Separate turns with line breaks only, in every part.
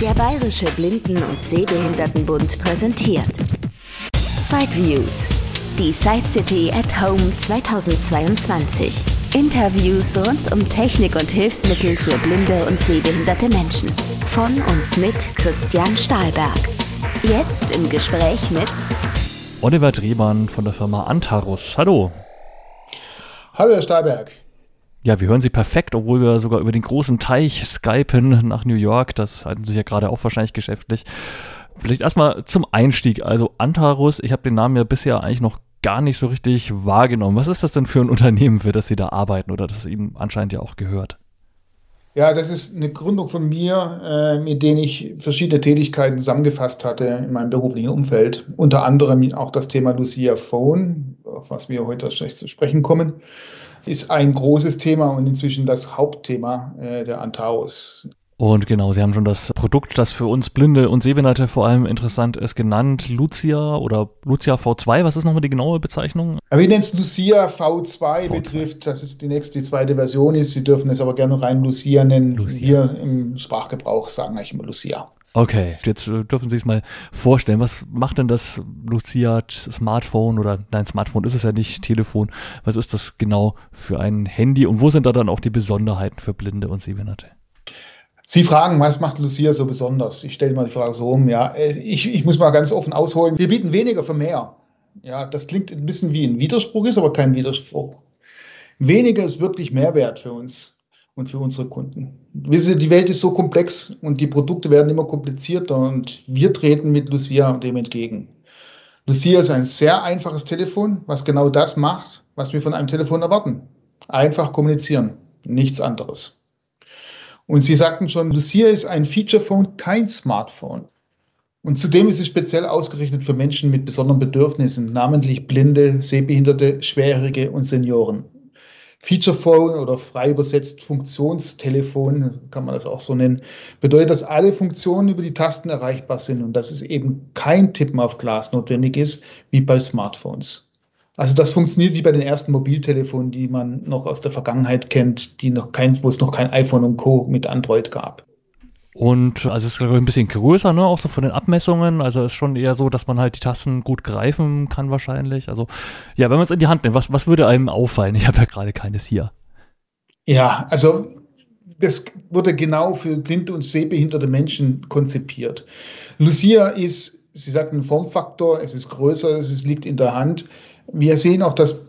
Der Bayerische Blinden- und Sehbehindertenbund präsentiert Sideviews, die Side City at Home 2022. Interviews rund um Technik und Hilfsmittel für blinde und sehbehinderte Menschen. Von und mit Christian Stahlberg. Jetzt im Gespräch mit
Oliver Drehmann von der Firma Antarus. Hallo.
Hallo, Herr Stahlberg.
Ja, wir hören Sie perfekt, obwohl wir sogar über den großen Teich skypen nach New York. Das halten Sie ja gerade auch wahrscheinlich geschäftlich. Vielleicht erstmal zum Einstieg. Also Antarus, ich habe den Namen ja bisher eigentlich noch gar nicht so richtig wahrgenommen. Was ist das denn für ein Unternehmen, für das Sie da arbeiten oder das Ihnen anscheinend ja auch gehört?
Ja, das ist eine Gründung von mir, äh, mit denen ich verschiedene Tätigkeiten zusammengefasst hatte in meinem beruflichen Umfeld. Unter anderem auch das Thema Lucia Phone, auf was wir heute zu sprechen kommen ist ein großes Thema und inzwischen das Hauptthema äh, der Antaurus.
Und genau, Sie haben schon das Produkt, das für uns Blinde und Sehbehinderte vor allem interessant ist, genannt. Lucia oder Lucia V2, was ist nochmal die genaue Bezeichnung?
Aber wir nennen es Lucia V2, V2, betrifft, dass es die nächste, die zweite Version ist. Sie dürfen es aber gerne rein Lucia nennen. Lucia. Wir im Sprachgebrauch sagen eigentlich immer Lucia.
Okay, jetzt äh, dürfen Sie es mal vorstellen. Was macht denn das Lucia Smartphone oder nein, Smartphone ist es ja nicht, Telefon. Was ist das genau für ein Handy und wo sind da dann auch die Besonderheiten für Blinde und Sehbehinderte?
Sie fragen, was macht Lucia so besonders? Ich stelle mal die Frage so um. Ja, äh, ich, ich muss mal ganz offen ausholen. Wir bieten weniger für mehr. Ja, das klingt ein bisschen wie ein Widerspruch, ist aber kein Widerspruch. Weniger ist wirklich Mehrwert für uns und für unsere Kunden. Wissen Sie, die Welt ist so komplex und die Produkte werden immer komplizierter und wir treten mit Lucia dem entgegen. Lucia ist ein sehr einfaches Telefon, was genau das macht, was wir von einem Telefon erwarten. Einfach kommunizieren, nichts anderes. Und Sie sagten schon, Lucia ist ein Feature Phone, kein Smartphone. Und zudem ist es speziell ausgerichtet für Menschen mit besonderen Bedürfnissen, namentlich Blinde, Sehbehinderte, Schwerhörige und Senioren. Feature Phone oder frei übersetzt Funktionstelefon, kann man das auch so nennen, bedeutet, dass alle Funktionen über die Tasten erreichbar sind und dass es eben kein Tippen auf Glas notwendig ist, wie bei Smartphones. Also das funktioniert wie bei den ersten Mobiltelefonen, die man noch aus der Vergangenheit kennt, die noch kein, wo es noch kein iPhone und Co. mit Android gab.
Und also es ist ein bisschen größer, ne, auch so von den Abmessungen. Also ist schon eher so, dass man halt die Tasten gut greifen kann wahrscheinlich. Also ja, wenn man es in die Hand nimmt, was, was würde einem auffallen? Ich habe ja gerade keines hier.
Ja, also das wurde genau für blinde und sehbehinderte Menschen konzipiert. Lucia ist, Sie sagten Formfaktor, es ist größer, es liegt in der Hand. Wir sehen auch, dass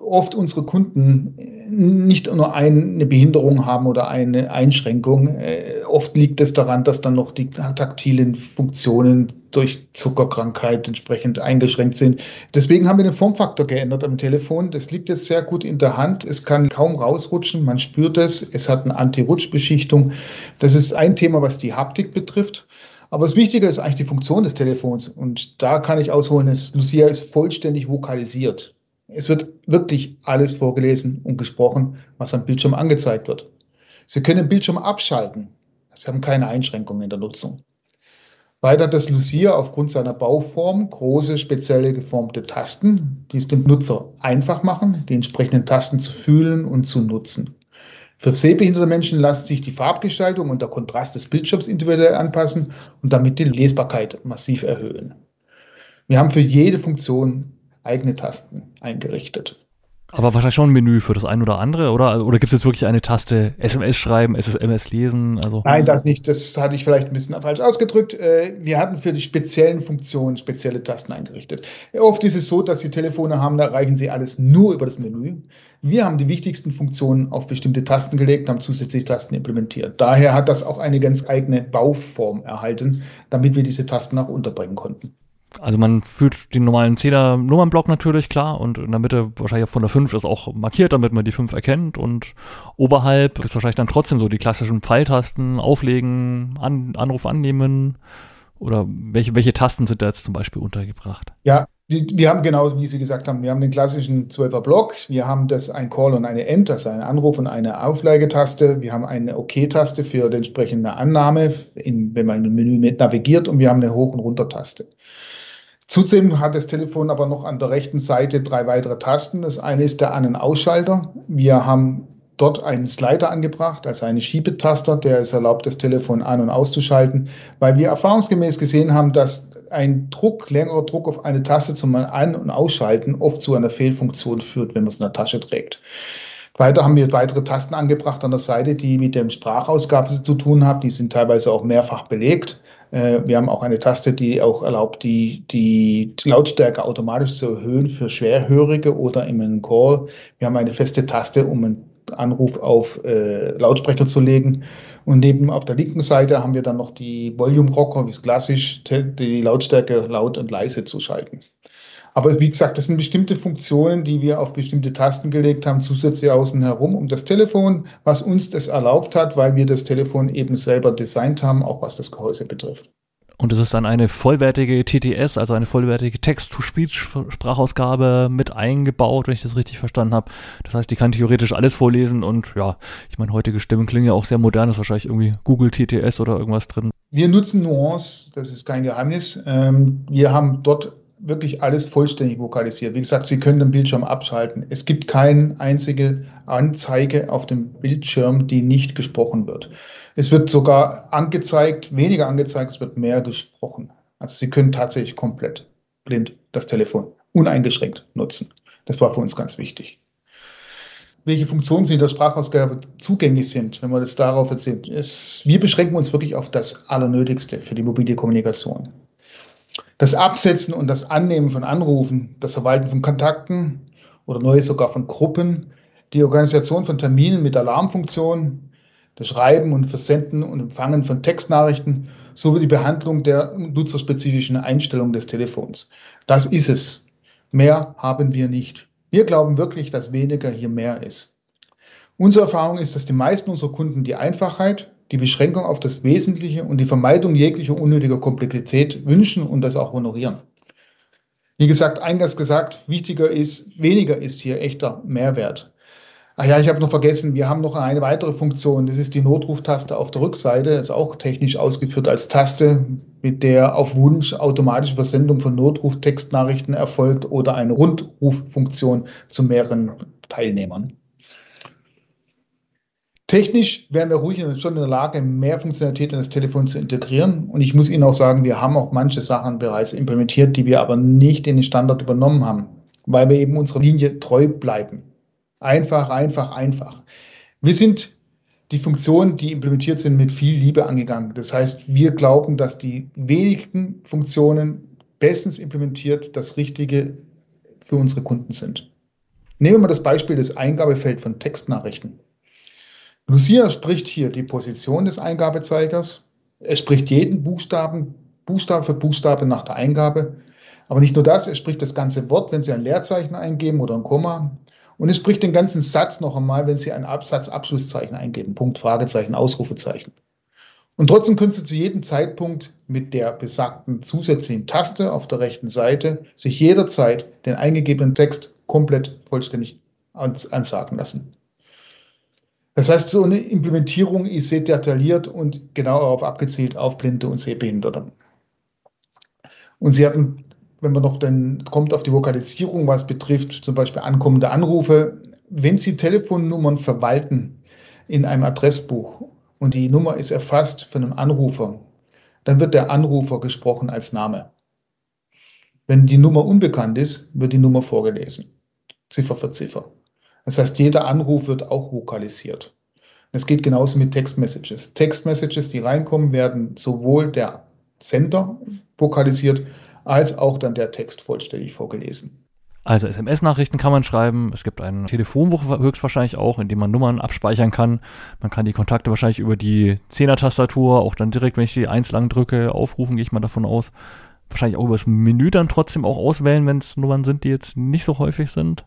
oft unsere Kunden nicht nur eine Behinderung haben oder eine Einschränkung. Oft liegt es daran, dass dann noch die taktilen Funktionen durch Zuckerkrankheit entsprechend eingeschränkt sind. Deswegen haben wir den Formfaktor geändert am Telefon. Das liegt jetzt sehr gut in der Hand. Es kann kaum rausrutschen. Man spürt es. Es hat eine Anti-Rutsch-Beschichtung. Das ist ein Thema, was die Haptik betrifft. Aber das Wichtige ist eigentlich die Funktion des Telefons. Und da kann ich ausholen, dass Lucia ist vollständig vokalisiert. Es wird wirklich alles vorgelesen und gesprochen, was am Bildschirm angezeigt wird. Sie können den Bildschirm abschalten. Sie haben keine Einschränkungen in der Nutzung. Weiter das Lucia aufgrund seiner Bauform große, spezielle geformte Tasten, die es dem Nutzer einfach machen, die entsprechenden Tasten zu fühlen und zu nutzen. Für sehbehinderte Menschen lassen sich die Farbgestaltung und der Kontrast des Bildschirms individuell anpassen und damit die Lesbarkeit massiv erhöhen. Wir haben für jede Funktion eigene Tasten eingerichtet.
Aber wahrscheinlich schon ein Menü für das ein oder andere, oder? Oder gibt es jetzt wirklich eine Taste SMS schreiben, SSMS lesen? Also
Nein, das nicht. Das hatte ich vielleicht ein bisschen falsch ausgedrückt. Äh, wir hatten für die speziellen Funktionen spezielle Tasten eingerichtet. Oft ist es so, dass Sie Telefone haben, da erreichen Sie alles nur über das Menü. Wir haben die wichtigsten Funktionen auf bestimmte Tasten gelegt, haben zusätzliche Tasten implementiert. Daher hat das auch eine ganz eigene Bauform erhalten, damit wir diese Tasten auch unterbringen konnten.
Also man führt den normalen 10er Nummernblock natürlich, klar, und in der Mitte wahrscheinlich von der 5 ist auch markiert, damit man die 5 erkennt und oberhalb es wahrscheinlich dann trotzdem so die klassischen Pfeiltasten, auflegen, an, Anruf annehmen oder welche, welche Tasten sind da jetzt zum Beispiel untergebracht?
Ja, wir haben genau, wie Sie gesagt haben, wir haben den klassischen 12er Block, wir haben das ein Call und eine End, also ein Anruf und eine Aufleigetaste, wir haben eine OK-Taste für die entsprechende Annahme, in, wenn man im Menü mit navigiert und wir haben eine Hoch- und Runter-Taste. Zudem hat das Telefon aber noch an der rechten Seite drei weitere Tasten. Das eine ist der An- und Ausschalter. Wir haben dort einen Slider angebracht, also einen Schiebetaster, der es erlaubt, das Telefon an- und auszuschalten, weil wir erfahrungsgemäß gesehen haben, dass ein Druck, längerer Druck auf eine Taste zum An- und Ausschalten oft zu einer Fehlfunktion führt, wenn man es in der Tasche trägt. Weiter haben wir weitere Tasten angebracht an der Seite, die mit der Sprachausgabe zu tun haben. Die sind teilweise auch mehrfach belegt. Äh, wir haben auch eine Taste, die auch erlaubt, die, die Lautstärke automatisch zu erhöhen für Schwerhörige oder in einem Call. Wir haben eine feste Taste, um einen Anruf auf äh, Lautsprecher zu legen. Und neben auf der linken Seite haben wir dann noch die Volume Rocker, wie es klassisch, die Lautstärke laut und leise zu schalten. Aber wie gesagt, das sind bestimmte Funktionen, die wir auf bestimmte Tasten gelegt haben, zusätzlich außen herum um das Telefon, was uns das erlaubt hat, weil wir das Telefon eben selber designt haben, auch was das Gehäuse betrifft.
Und es ist dann eine vollwertige TTS, also eine vollwertige Text-to-Speech-Sprachausgabe mit eingebaut, wenn ich das richtig verstanden habe. Das heißt, die kann theoretisch alles vorlesen und ja, ich meine, heutige Stimmen klingen ja auch sehr modern, ist wahrscheinlich irgendwie Google TTS oder irgendwas drin.
Wir nutzen Nuance, das ist kein Geheimnis. Ähm, wir haben dort wirklich alles vollständig vokalisiert. Wie gesagt, Sie können den Bildschirm abschalten. Es gibt keine einzige Anzeige auf dem Bildschirm, die nicht gesprochen wird. Es wird sogar angezeigt, weniger angezeigt, es wird mehr gesprochen. Also Sie können tatsächlich komplett blind das Telefon uneingeschränkt nutzen. Das war für uns ganz wichtig. Welche Funktionen in der Sprachausgabe zugänglich sind, wenn wir das darauf erzählen. Es, wir beschränken uns wirklich auf das Allernötigste für die mobile Kommunikation. Das Absetzen und das Annehmen von Anrufen, das Verwalten von Kontakten oder neu sogar von Gruppen, die Organisation von Terminen mit Alarmfunktion, das Schreiben und Versenden und Empfangen von Textnachrichten sowie die Behandlung der nutzerspezifischen Einstellungen des Telefons. Das ist es. Mehr haben wir nicht. Wir glauben wirklich, dass weniger hier mehr ist. Unsere Erfahrung ist, dass die meisten unserer Kunden die Einfachheit, die Beschränkung auf das Wesentliche und die Vermeidung jeglicher unnötiger Komplexität wünschen und das auch honorieren. Wie gesagt, eingangs gesagt, wichtiger ist, weniger ist hier echter Mehrwert. Ach ja, ich habe noch vergessen, wir haben noch eine weitere Funktion. Das ist die Notruftaste auf der Rückseite. Das ist auch technisch ausgeführt als Taste, mit der auf Wunsch automatische Versendung von Notruftextnachrichten erfolgt oder eine Rundruffunktion zu mehreren Teilnehmern. Technisch wären wir ruhig schon in der Lage, mehr Funktionalität in das Telefon zu integrieren. Und ich muss Ihnen auch sagen, wir haben auch manche Sachen bereits implementiert, die wir aber nicht in den Standard übernommen haben, weil wir eben unserer Linie treu bleiben. Einfach, einfach, einfach. Wir sind die Funktionen, die implementiert sind, mit viel Liebe angegangen. Das heißt, wir glauben, dass die wenigen Funktionen bestens implementiert das Richtige für unsere Kunden sind. Nehmen wir mal das Beispiel des Eingabefeld von Textnachrichten. Lucia spricht hier die Position des Eingabezeigers. Er spricht jeden Buchstaben, Buchstabe für Buchstabe nach der Eingabe. Aber nicht nur das, er spricht das ganze Wort, wenn Sie ein Leerzeichen eingeben oder ein Komma. Und es spricht den ganzen Satz noch einmal, wenn Sie ein Absatzabschlusszeichen eingeben. Punkt, Fragezeichen, Ausrufezeichen. Und trotzdem können Sie zu jedem Zeitpunkt mit der besagten zusätzlichen Taste auf der rechten Seite sich jederzeit den eingegebenen Text komplett vollständig ansagen lassen. Das heißt, so eine Implementierung ist sehr detailliert und genau darauf abgezielt auf Blinde und Sehbehinderte. Und Sie hatten, wenn man noch dann kommt auf die Vokalisierung, was betrifft zum Beispiel ankommende Anrufe, wenn Sie Telefonnummern verwalten in einem Adressbuch und die Nummer ist erfasst von einem Anrufer, dann wird der Anrufer gesprochen als Name. Wenn die Nummer unbekannt ist, wird die Nummer vorgelesen, Ziffer für Ziffer. Das heißt, jeder Anruf wird auch vokalisiert. Es geht genauso mit Textmessages. Textmessages, die reinkommen, werden sowohl der Sender vokalisiert, als auch dann der Text vollständig vorgelesen.
Also SMS-Nachrichten kann man schreiben. Es gibt ein Telefonbuch höchstwahrscheinlich auch, in dem man Nummern abspeichern kann. Man kann die Kontakte wahrscheinlich über die Zehner-Tastatur auch dann direkt, wenn ich die eins lang drücke, aufrufen, gehe ich mal davon aus. Wahrscheinlich auch über das Menü dann trotzdem auch auswählen, wenn es Nummern sind, die jetzt nicht so häufig sind.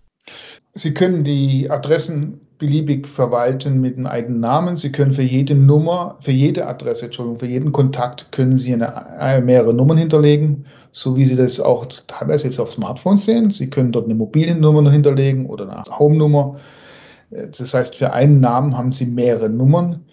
Sie können die Adressen beliebig verwalten mit einem eigenen Namen. Sie können für jede Nummer, für jede Adresse, Entschuldigung, für jeden Kontakt können Sie eine, eine, mehrere Nummern hinterlegen, so wie Sie das auch teilweise jetzt auf Smartphones sehen. Sie können dort eine mobile Nummer hinterlegen oder eine Home-Nummer. Das heißt, für einen Namen haben Sie mehrere Nummern.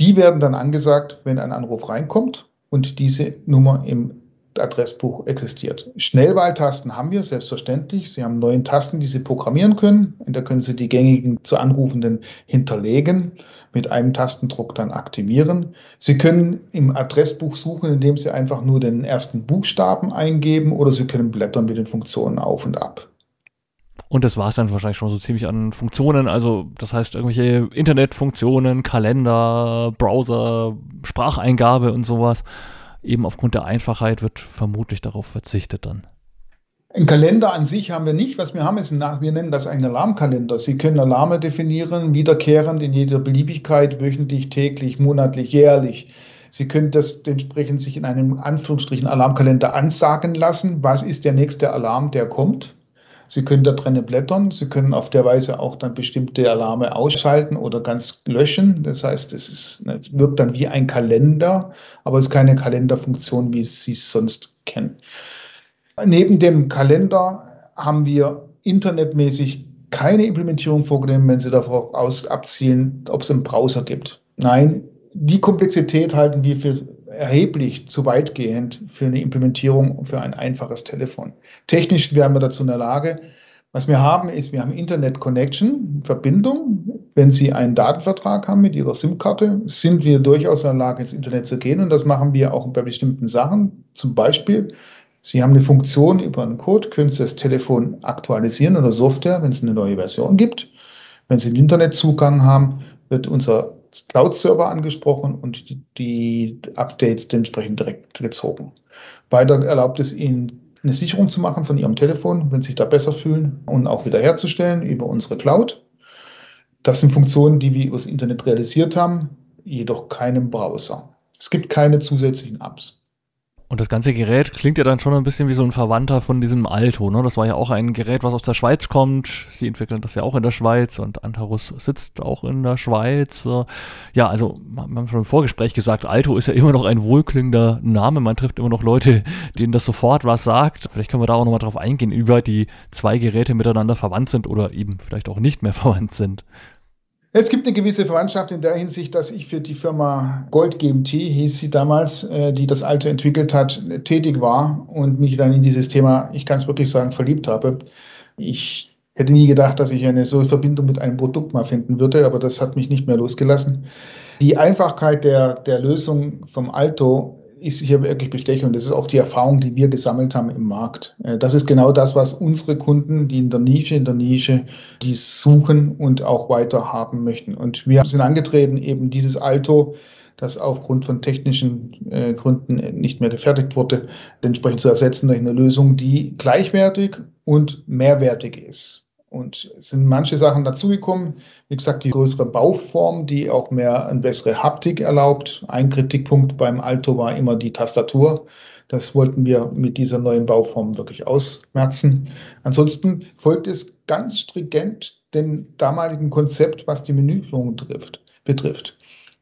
Die werden dann angesagt, wenn ein Anruf reinkommt und diese Nummer im Adressbuch existiert. Schnellwahltasten haben wir selbstverständlich. Sie haben neun Tasten, die Sie programmieren können. Und da können Sie die gängigen zu Anrufenden hinterlegen, mit einem Tastendruck dann aktivieren. Sie können im Adressbuch suchen, indem Sie einfach nur den ersten Buchstaben eingeben oder Sie können blättern mit den Funktionen auf und ab.
Und das war es dann wahrscheinlich schon so ziemlich an Funktionen. Also das heißt irgendwelche Internetfunktionen, Kalender, Browser, Spracheingabe und sowas. Eben aufgrund der Einfachheit wird vermutlich darauf verzichtet dann.
Ein Kalender an sich haben wir nicht. Was wir haben, ist ein, wir nennen das einen Alarmkalender. Sie können Alarme definieren, wiederkehrend in jeder Beliebigkeit, wöchentlich, täglich, monatlich, jährlich. Sie können das entsprechend sich in einem Anführungsstrichen Alarmkalender ansagen lassen. Was ist der nächste Alarm, der kommt? Sie können da drinnen blättern. Sie können auf der Weise auch dann bestimmte Alarme ausschalten oder ganz löschen. Das heißt, es ist, wirkt dann wie ein Kalender, aber es ist keine Kalenderfunktion, wie Sie es sonst kennen. Neben dem Kalender haben wir internetmäßig keine Implementierung vorgenommen, wenn Sie davon aus abzielen, ob es einen Browser gibt. Nein, die Komplexität halten wir für erheblich zu weitgehend für eine Implementierung für ein einfaches Telefon. Technisch wären wir dazu in der Lage. Was wir haben, ist, wir haben Internet Connection, Verbindung. Wenn Sie einen Datenvertrag haben mit Ihrer SIM-Karte, sind wir durchaus in der Lage, ins Internet zu gehen. Und das machen wir auch bei bestimmten Sachen. Zum Beispiel, Sie haben eine Funktion über einen Code, können Sie das Telefon aktualisieren oder Software, wenn es eine neue Version gibt. Wenn Sie einen Internetzugang haben, wird unser Cloud-Server angesprochen und die, Updates dementsprechend direkt gezogen. Weiter erlaubt es Ihnen, eine Sicherung zu machen von Ihrem Telefon, wenn Sie sich da besser fühlen und auch wiederherzustellen über unsere Cloud. Das sind Funktionen, die wir über das Internet realisiert haben, jedoch keinem Browser. Es gibt keine zusätzlichen Apps.
Und das ganze Gerät klingt ja dann schon ein bisschen wie so ein Verwandter von diesem Alto. Ne? Das war ja auch ein Gerät, was aus der Schweiz kommt. Sie entwickeln das ja auch in der Schweiz und Antarus sitzt auch in der Schweiz. Ja, also wir haben schon im Vorgespräch gesagt, Alto ist ja immer noch ein wohlklingender Name. Man trifft immer noch Leute, denen das sofort was sagt. Vielleicht können wir da auch nochmal drauf eingehen, über die zwei Geräte miteinander verwandt sind oder eben vielleicht auch nicht mehr verwandt sind.
Es gibt eine gewisse Verwandtschaft in der Hinsicht, dass ich für die Firma Gold GMT, hieß sie damals, äh, die das Alte entwickelt hat, tätig war und mich dann in dieses Thema, ich kann es wirklich sagen, verliebt habe. Ich hätte nie gedacht, dass ich eine solche Verbindung mit einem Produkt mal finden würde, aber das hat mich nicht mehr losgelassen. Die Einfachkeit der, der Lösung vom Alto ist hier wirklich bestechend. Das ist auch die Erfahrung, die wir gesammelt haben im Markt. Äh, das ist genau das, was unsere Kunden, die in der Nische, in der Nische, die suchen und auch weiter haben möchten. Und wir sind angetreten, eben dieses Alto, das aufgrund von technischen äh, Gründen nicht mehr gefertigt wurde, entsprechend zu ersetzen durch eine Lösung, die gleichwertig und mehrwertig ist. Und es sind manche Sachen dazugekommen. Wie gesagt, die größere Bauform, die auch mehr eine bessere Haptik erlaubt. Ein Kritikpunkt beim Alto war immer die Tastatur. Das wollten wir mit dieser neuen Bauform wirklich ausmerzen. Ansonsten folgt es ganz stringent dem damaligen Konzept, was die Menüführung trifft, betrifft.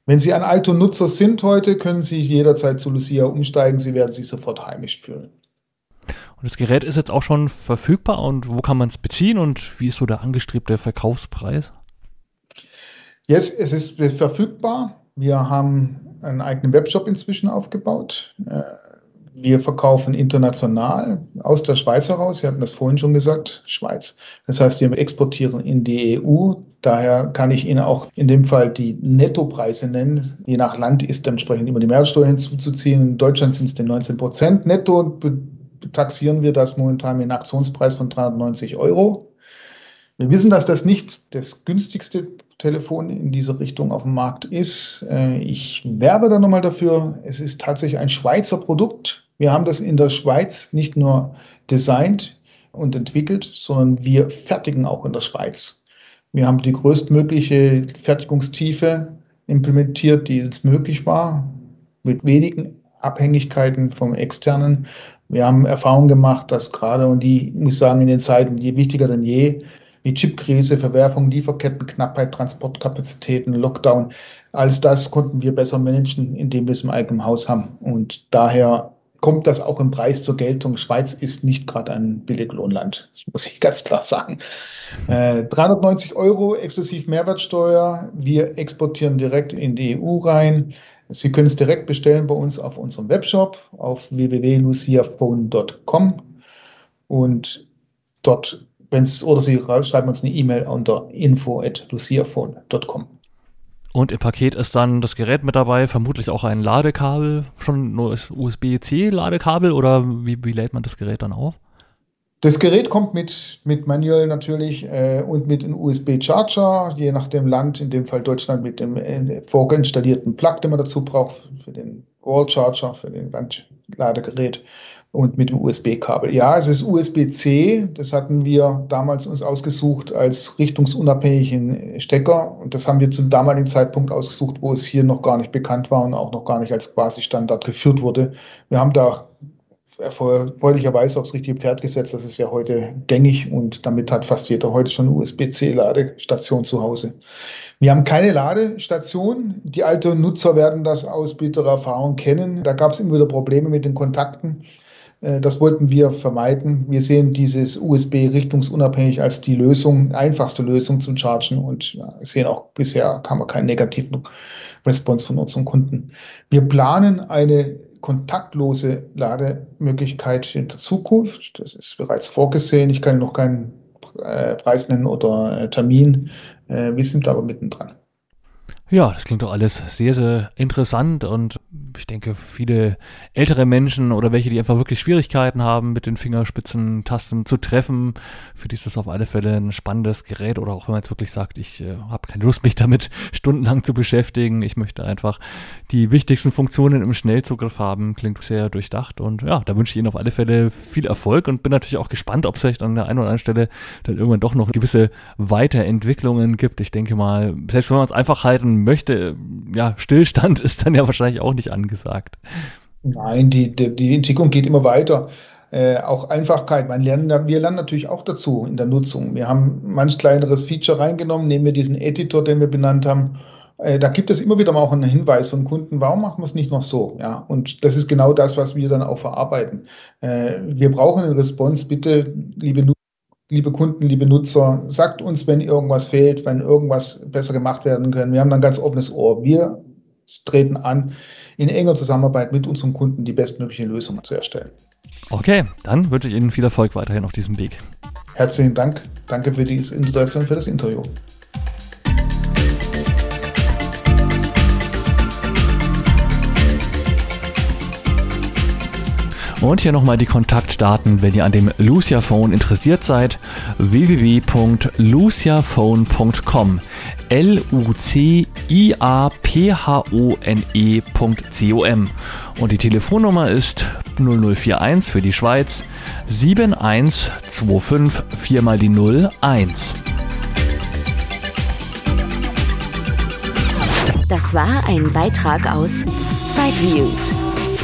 Wenn Sie ein Alto-Nutzer sind heute, können Sie jederzeit zu Lucia umsteigen. Sie werden sich sofort heimisch fühlen.
Und das Gerät ist jetzt auch schon verfügbar und wo kann man es beziehen und wie ist so der angestrebte Verkaufspreis?
Yes, es ist verfügbar. Wir haben einen eigenen Webshop inzwischen aufgebaut. Äh, wir verkaufen international aus der Schweiz heraus. Sie hatten das vorhin schon gesagt, Schweiz. Das heißt, wir exportieren in die EU. Daher kann ich Ihnen auch in dem Fall die Nettopreise nennen. Je nach Land ist entsprechend immer die Mehrwertsteuer hinzuzuziehen. In Deutschland sind es die 19 Prozent netto taxieren wir das momentan mit einem Aktionspreis von 390 Euro. Wir wissen, dass das nicht das günstigste Telefon in dieser Richtung auf dem Markt ist. Äh, ich werbe da nochmal dafür. Es ist tatsächlich ein Schweizer Produkt. Wir haben das in der Schweiz nicht nur designt und entwickelt, sondern wir fertigen auch in der Schweiz. Wir haben die größtmögliche Fertigungstiefe implementiert, die es möglich war, mit wenigen Abhängigkeiten vom externen wir haben Erfahrungen gemacht, dass gerade, und die, muss ich sagen, in den Zeiten, je wichtiger denn je, wie Chipkrise, Verwerfung, Lieferketten, Knappheit, Transportkapazitäten, Lockdown, alles das konnten wir besser managen, indem wir es im eigenen Haus haben. Und daher kommt das auch im Preis zur Geltung. Schweiz ist nicht gerade ein Billiglohnland, das muss ich ganz klar sagen. Äh, 390 Euro exklusiv Mehrwertsteuer. Wir exportieren direkt in die EU rein. Sie können es direkt bestellen bei uns auf unserem Webshop auf www.luciaphone.com und dort, wenn es, oder Sie schreiben uns eine E-Mail unter info.luciaphone.com.
Und im Paket ist dann das Gerät mit dabei, vermutlich auch ein Ladekabel, schon nur USB-C-Ladekabel oder wie, wie lädt man das Gerät dann auf?
Das Gerät kommt mit, mit Manual natürlich äh, und mit einem USB-Charger, je nach dem Land, in dem Fall Deutschland mit dem äh, vorinstallierten Plug, den man dazu braucht, für den Wall-Charger, für den Wandladegerät und mit dem USB-Kabel. Ja, es ist USB-C, das hatten wir damals uns ausgesucht als richtungsunabhängigen Stecker und das haben wir zum damaligen Zeitpunkt ausgesucht, wo es hier noch gar nicht bekannt war und auch noch gar nicht als quasi Standard geführt wurde. Wir haben da erfreulicherweise aufs richtige Pferd gesetzt. Das ist ja heute gängig und damit hat fast jeder heute schon eine USB-C-Ladestation zu Hause. Wir haben keine Ladestation. Die alten Nutzer werden das aus bitterer Erfahrung kennen. Da gab es immer wieder Probleme mit den Kontakten. Äh, das wollten wir vermeiden. Wir sehen dieses USB richtungsunabhängig als die Lösung, einfachste Lösung zum Chargen und sehen auch bisher haben keinen negativen Response von unseren Kunden. Wir planen eine kontaktlose Lademöglichkeit in der Zukunft. Das ist bereits vorgesehen. Ich kann noch keinen äh, Preis nennen oder äh, Termin. wir sind aber mittendran.
Ja, das klingt doch alles sehr, sehr interessant und ich denke, viele ältere Menschen oder welche, die einfach wirklich Schwierigkeiten haben, mit den Fingerspitzen Tasten zu treffen, für die ist das auf alle Fälle ein spannendes Gerät oder auch wenn man jetzt wirklich sagt, ich äh, habe keine Lust, mich damit stundenlang zu beschäftigen, ich möchte einfach die wichtigsten Funktionen im Schnellzugriff haben, klingt sehr durchdacht und ja, da wünsche ich Ihnen auf alle Fälle viel Erfolg und bin natürlich auch gespannt, ob es vielleicht an der einen oder anderen Stelle dann irgendwann doch noch gewisse Weiterentwicklungen gibt. Ich denke mal, selbst wenn man es einfach halten möchte, ja, Stillstand ist dann ja wahrscheinlich auch nicht angesagt.
Nein, die, die, die Entwicklung geht immer weiter. Äh, auch Einfachkeit. Man lernen, wir lernen natürlich auch dazu in der Nutzung. Wir haben manch kleineres Feature reingenommen, nehmen wir diesen Editor, den wir benannt haben. Äh, da gibt es immer wieder mal auch einen Hinweis von Kunden, warum machen wir es nicht noch so? Ja, und das ist genau das, was wir dann auch verarbeiten. Äh, wir brauchen eine Response. Bitte, liebe liebe Kunden, liebe Nutzer, sagt uns, wenn irgendwas fehlt, wenn irgendwas besser gemacht werden kann. Wir haben dann ein ganz offenes Ohr. Wir treten an, in enger Zusammenarbeit mit unseren Kunden die bestmögliche Lösung zu erstellen.
Okay, dann wünsche ich Ihnen viel Erfolg weiterhin auf diesem Weg.
Herzlichen Dank. Danke für die Introduction und für das Interview.
Und hier nochmal die Kontaktdaten, wenn ihr an dem Lucia Phone interessiert seid. www.luciaphone.com L-U-C-I-A-P-H-O-N-E.com Und die Telefonnummer ist 0041 für die Schweiz 7125 4 mal die 01.
Das war ein Beitrag aus Sideviews